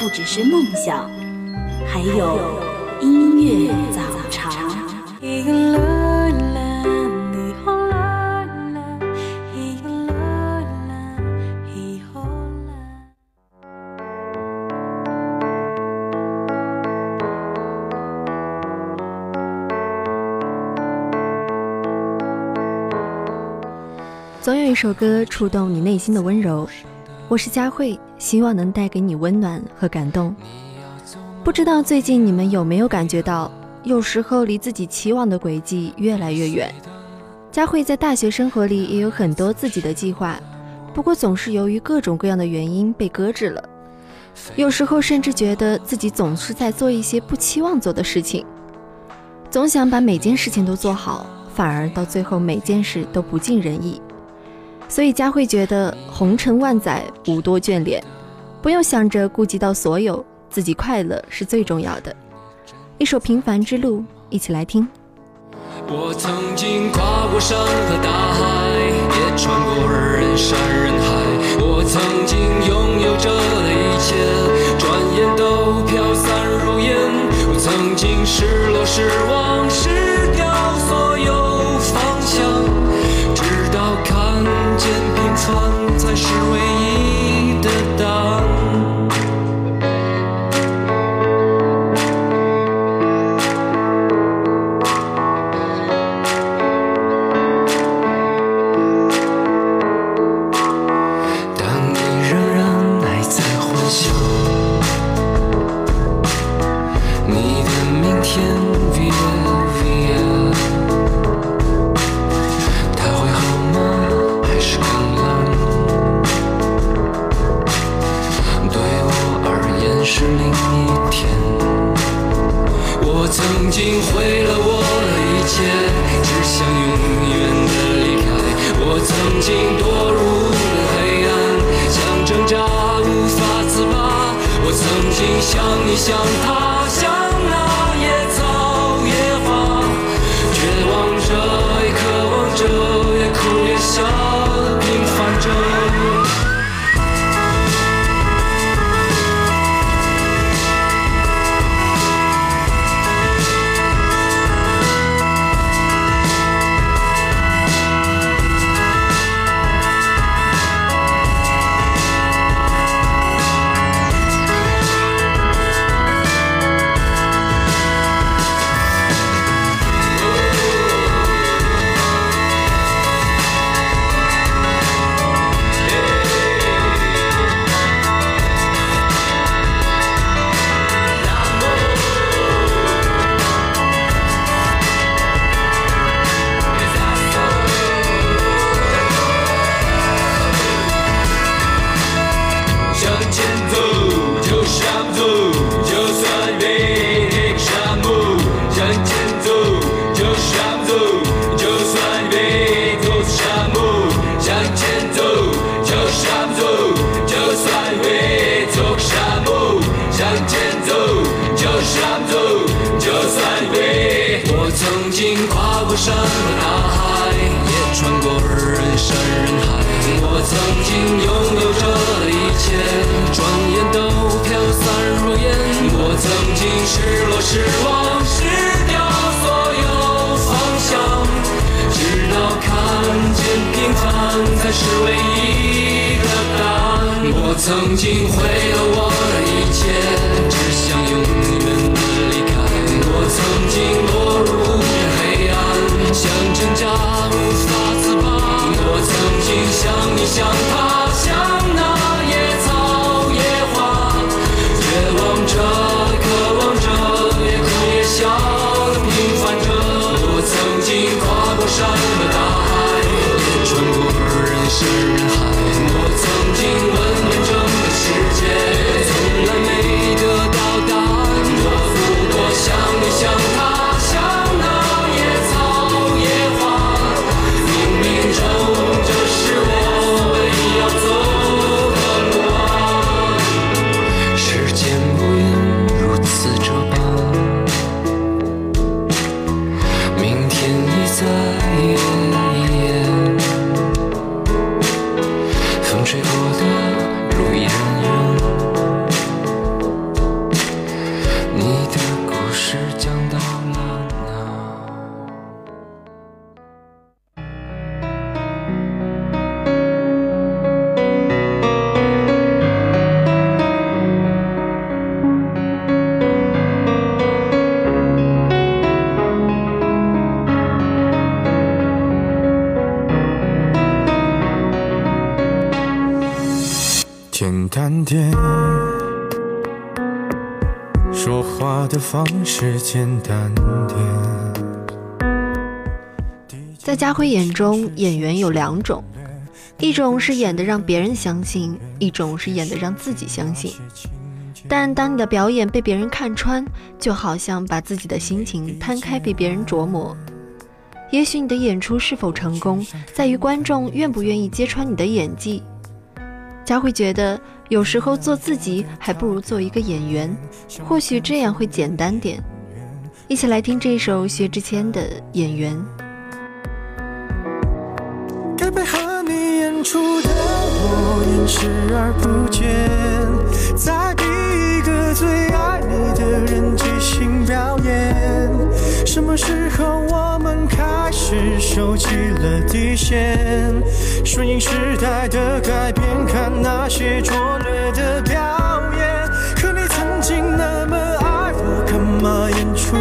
不只是梦想，还有音乐早茶。总有一首歌触动你内心的温柔。我是佳慧，希望能带给你温暖和感动。不知道最近你们有没有感觉到，有时候离自己期望的轨迹越来越远。佳慧在大学生活里也有很多自己的计划，不过总是由于各种各样的原因被搁置了。有时候甚至觉得自己总是在做一些不期望做的事情，总想把每件事情都做好，反而到最后每件事都不尽人意。所以佳慧觉得红尘万载无多眷恋，不用想着顾及到所有，自己快乐是最重要的。一首《平凡之路》，一起来听。我曾经跨过山和大海，也穿过人山人海。我曾经拥有着的一切，转眼都飘散如烟。我曾经失落失望失才是唯一的答案。但你仍然还在幻想，你的明天，via via，另一天。我曾经毁了我的一切，只想永远的离开。我曾经堕入了黑暗，想挣扎无法自拔。我曾经像你像他，曾经拥有着的一切，转眼都飘散如烟。我曾经失落失望失掉所有方向，直到看见平凡才是唯一的答案。我曾经毁了我的一切。只想永远的离开。我曾经堕入无边黑暗，想挣扎无法自拔。曾经像你像他像那野草野花，绝望着，渴望着，也哭也笑的平凡着。我曾经跨过山和大海，也穿过人山人海。我曾经问遍整个世界，从来没得到答案。我不过像你像简单点。在家辉眼中，演员有两种，一种是演的让别人相信，一种是演的让自己相信。但当你的表演被别人看穿，就好像把自己的心情摊开被别人琢磨。也许你的演出是否成功，在于观众愿不愿意揭穿你的演技。佳慧觉得，有时候做自己还不如做一个演员，或许这样会简单点。一起来听这首薛之谦的《演员》。该配合你演出的我演视而不见，在逼一个最爱你的人即兴表演。什么时候我们开始收起了底线？顺应时代的改变，看那些拙劣的表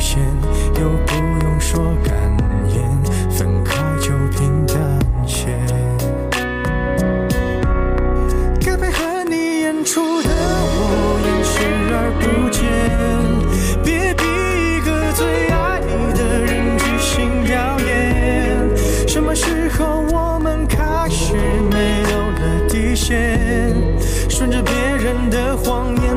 限，又不用说感言，分开就平淡些。该配合你演出的我演视而不见，别逼一个最爱你的人即兴表演。什么时候我们开始没有了底线？顺着别人的谎言，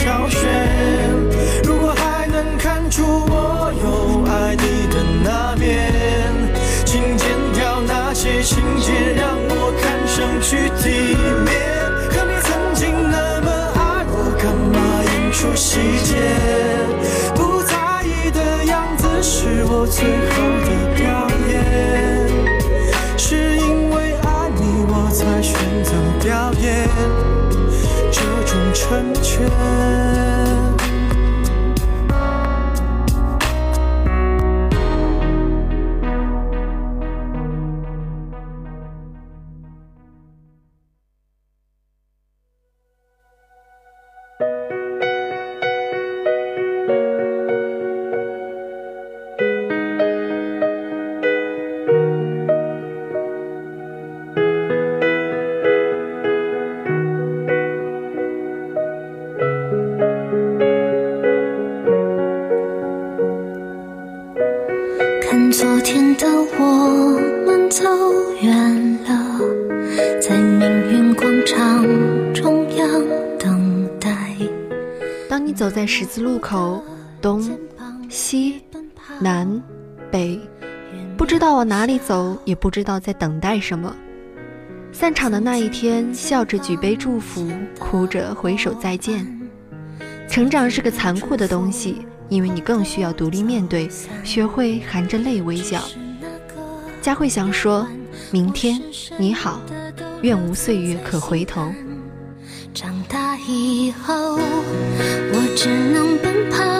挑选如果还能看出我有爱你的那面请剪掉那些情节让我看上去体面。可你曾经那么爱我干嘛演出细节？不在意的样子是我最后。十字路口，东西南北，不知道往哪里走，也不知道在等待什么。散场的那一天，笑着举杯祝福，哭着挥手再见。成长是个残酷的东西，因为你更需要独立面对，学会含着泪微笑。家慧祥说：「明天你好，愿无岁月可回头。」长大以后。只能奔跑。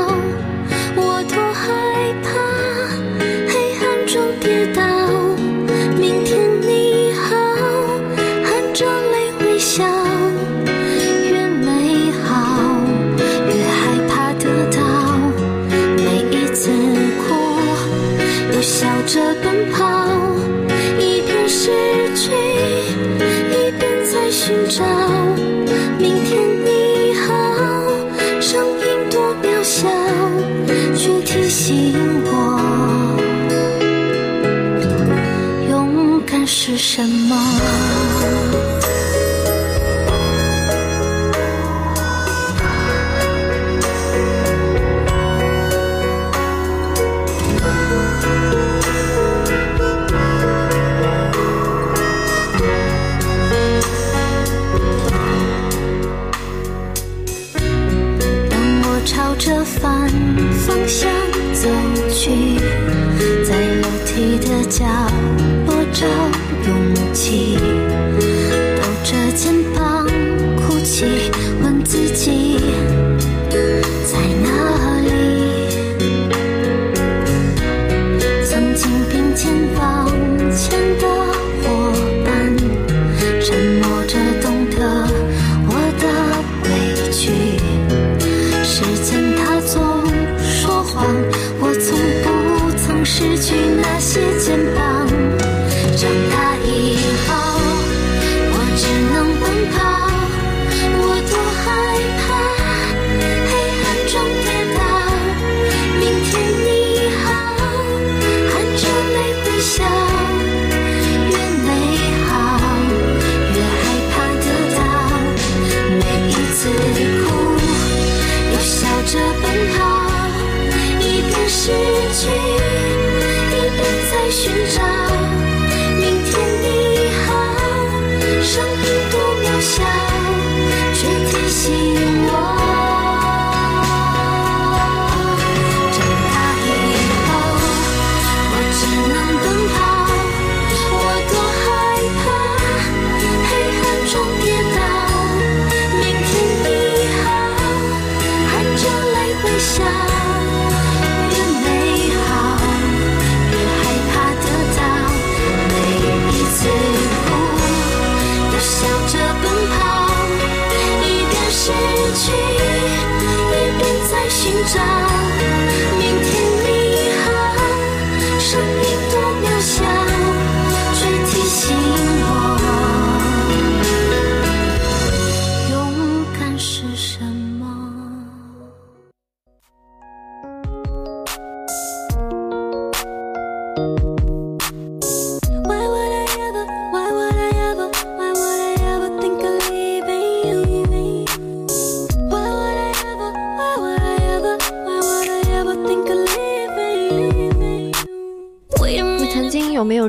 here.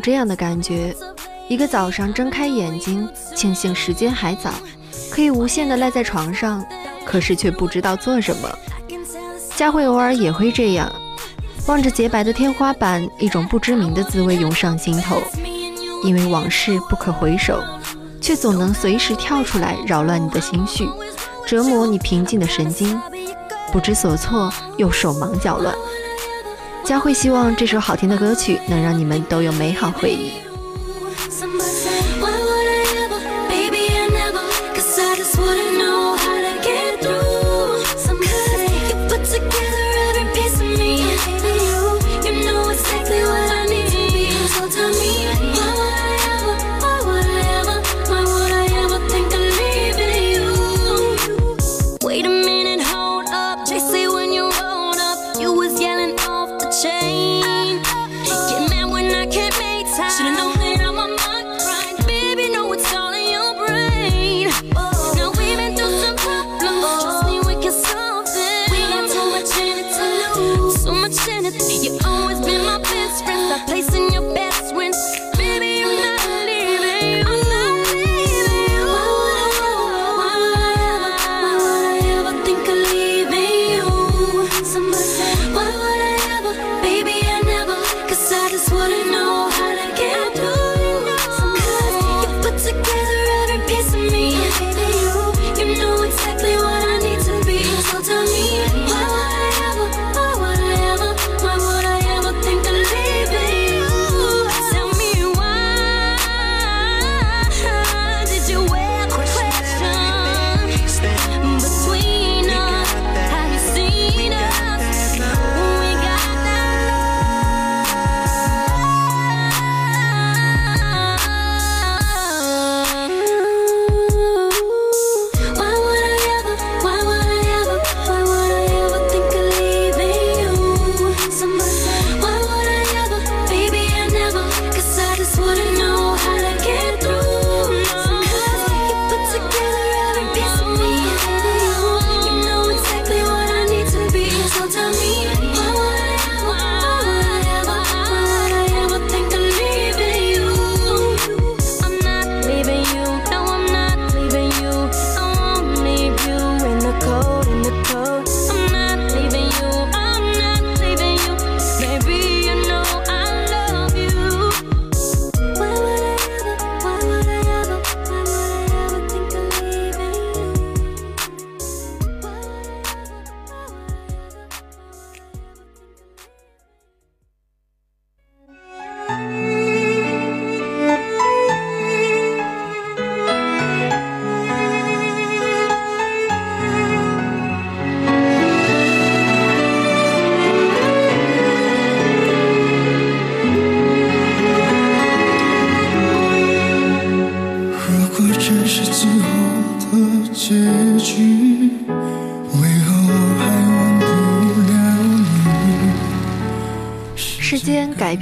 这样的感觉。一个早上睁开眼睛庆幸时间还早可以无限的赖在床上可是却不知道做什么。佳慧偶尔也会这样望着洁白的天花板一种不知名的滋味涌上心头。因为往事不可回首却总能随时跳出来扰乱你的心绪折磨你平静的神经。不知所措又手忙脚乱。佳慧希望这首好听的歌曲能让你们都有美好回忆。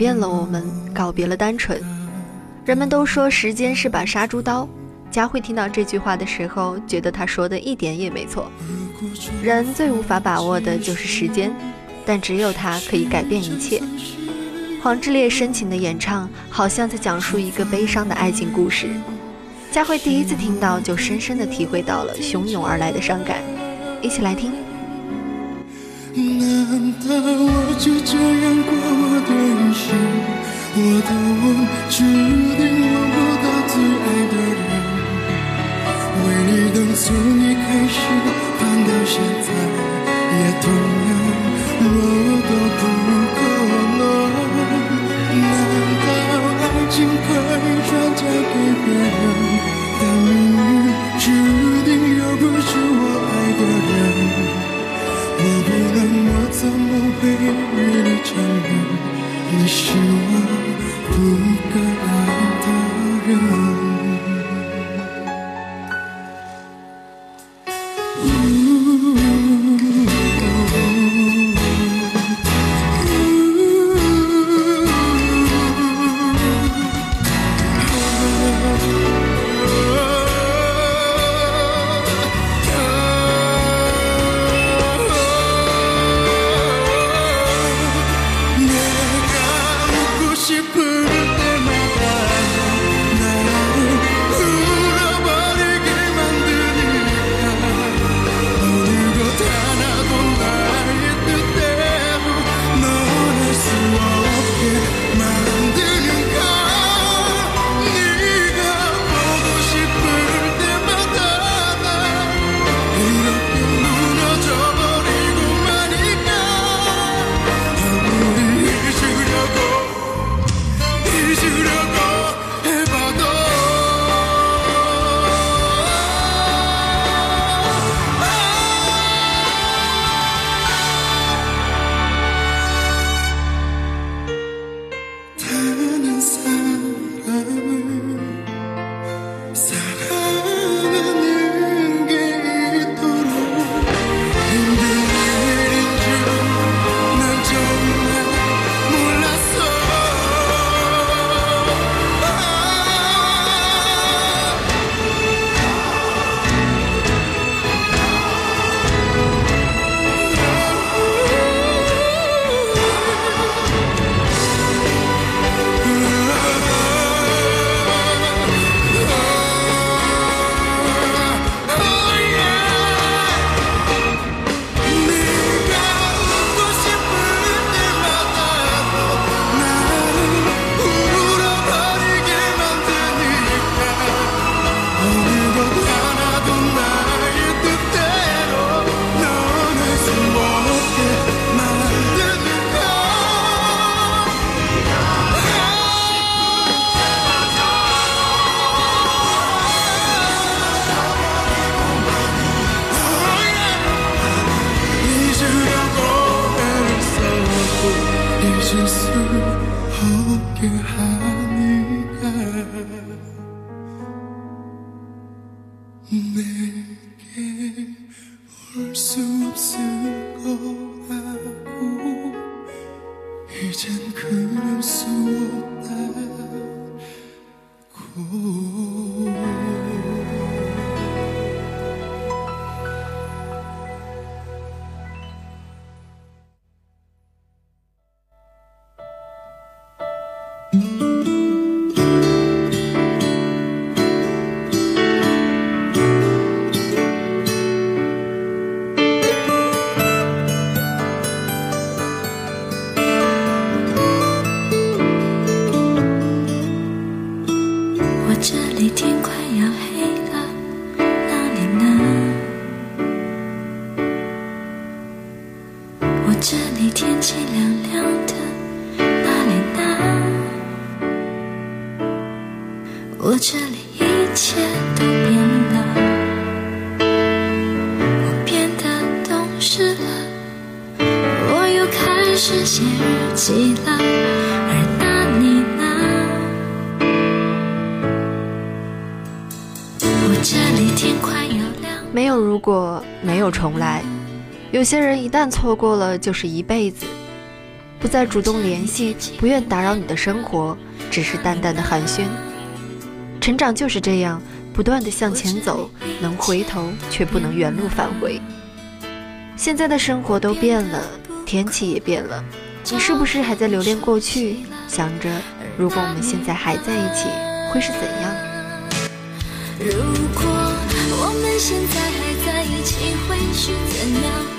变了我们，告别了单纯。人们都说时间是把杀猪刀。佳慧听到这句话的时候，觉得他说的一点也没错。人最无法把握的就是时间，但只有它可以改变一切。黄致列深情的演唱，好像在讲述一个悲伤的爱情故事。佳慧第一次听到，就深深的体会到了汹涌而来的伤感。一起来听。难道我就这样过？的梦注定吻不到最爱的人。为你等从一 Sorry. 有些人一旦错过了，就是一辈子。不再主动联系，不愿打扰你的生活，只是淡淡的寒暄。成长就是这样，不断的向前走，能回头，却不能原路返回。现在的生活都变了，天气也变了，你是不是还在留恋过去，想着如果我们现在还在一起，会是怎样？如果我们现在还在一起，会是怎样？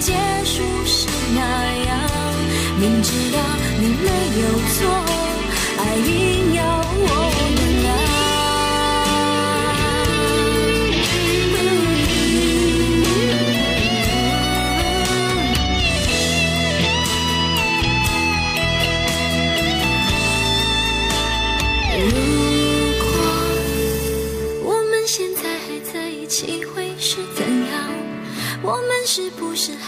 结束时那样？明知道你没有错，还硬要我原谅。如果我们现在还在一起，会是怎样？我们是不是还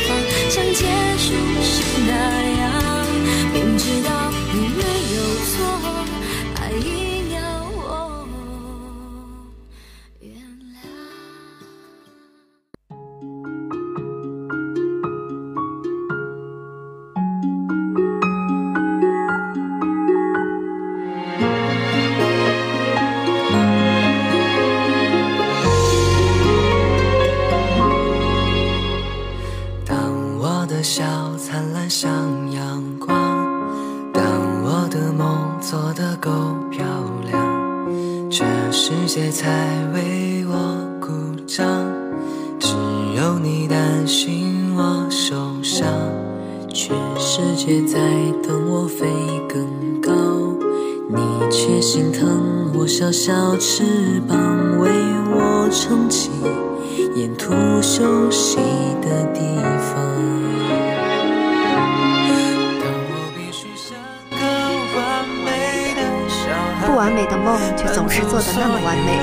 梦却总是做得那么完美。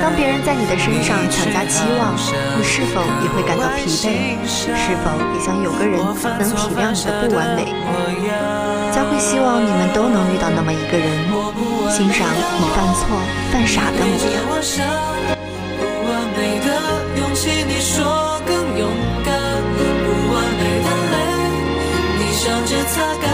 当别人在你的身上强加期望，你是否也会感到疲惫？是否也想有个人能体谅你的不完美？将会希望你们都能遇到那么一个人，欣赏你犯错、犯傻的模样。完美的勇气，你说更勇敢；不完美的泪，你笑着擦干；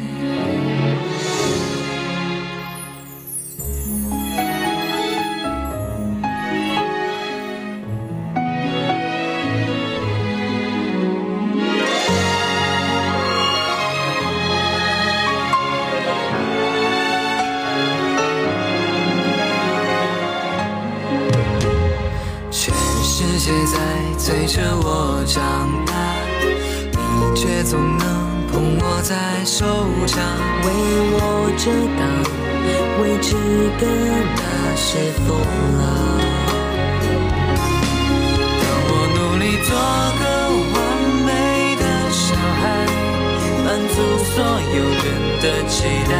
那些风浪。当我努力做个完美的小孩，满足所有人的期待，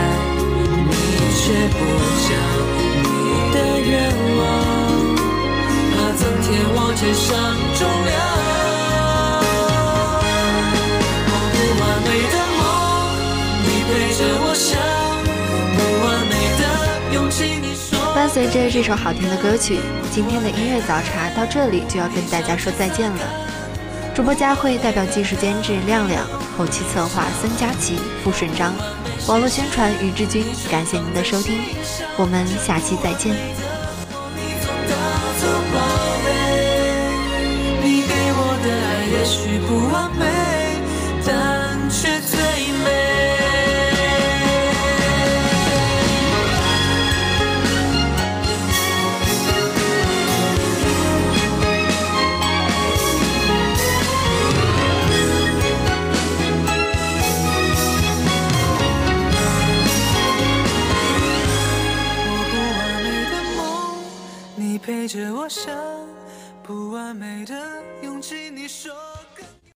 你却不讲你的愿望。怕增添我肩上重量。我不完美的梦，你陪着伴随着这首好听的歌曲，今天的音乐早茶到这里就要跟大家说再见了。主播佳慧代表技术监制亮亮，后期策划孙佳琪、傅顺章，网络宣传于志军，感谢您的收听，我们下期再见。你给我的爱也许不完美，美的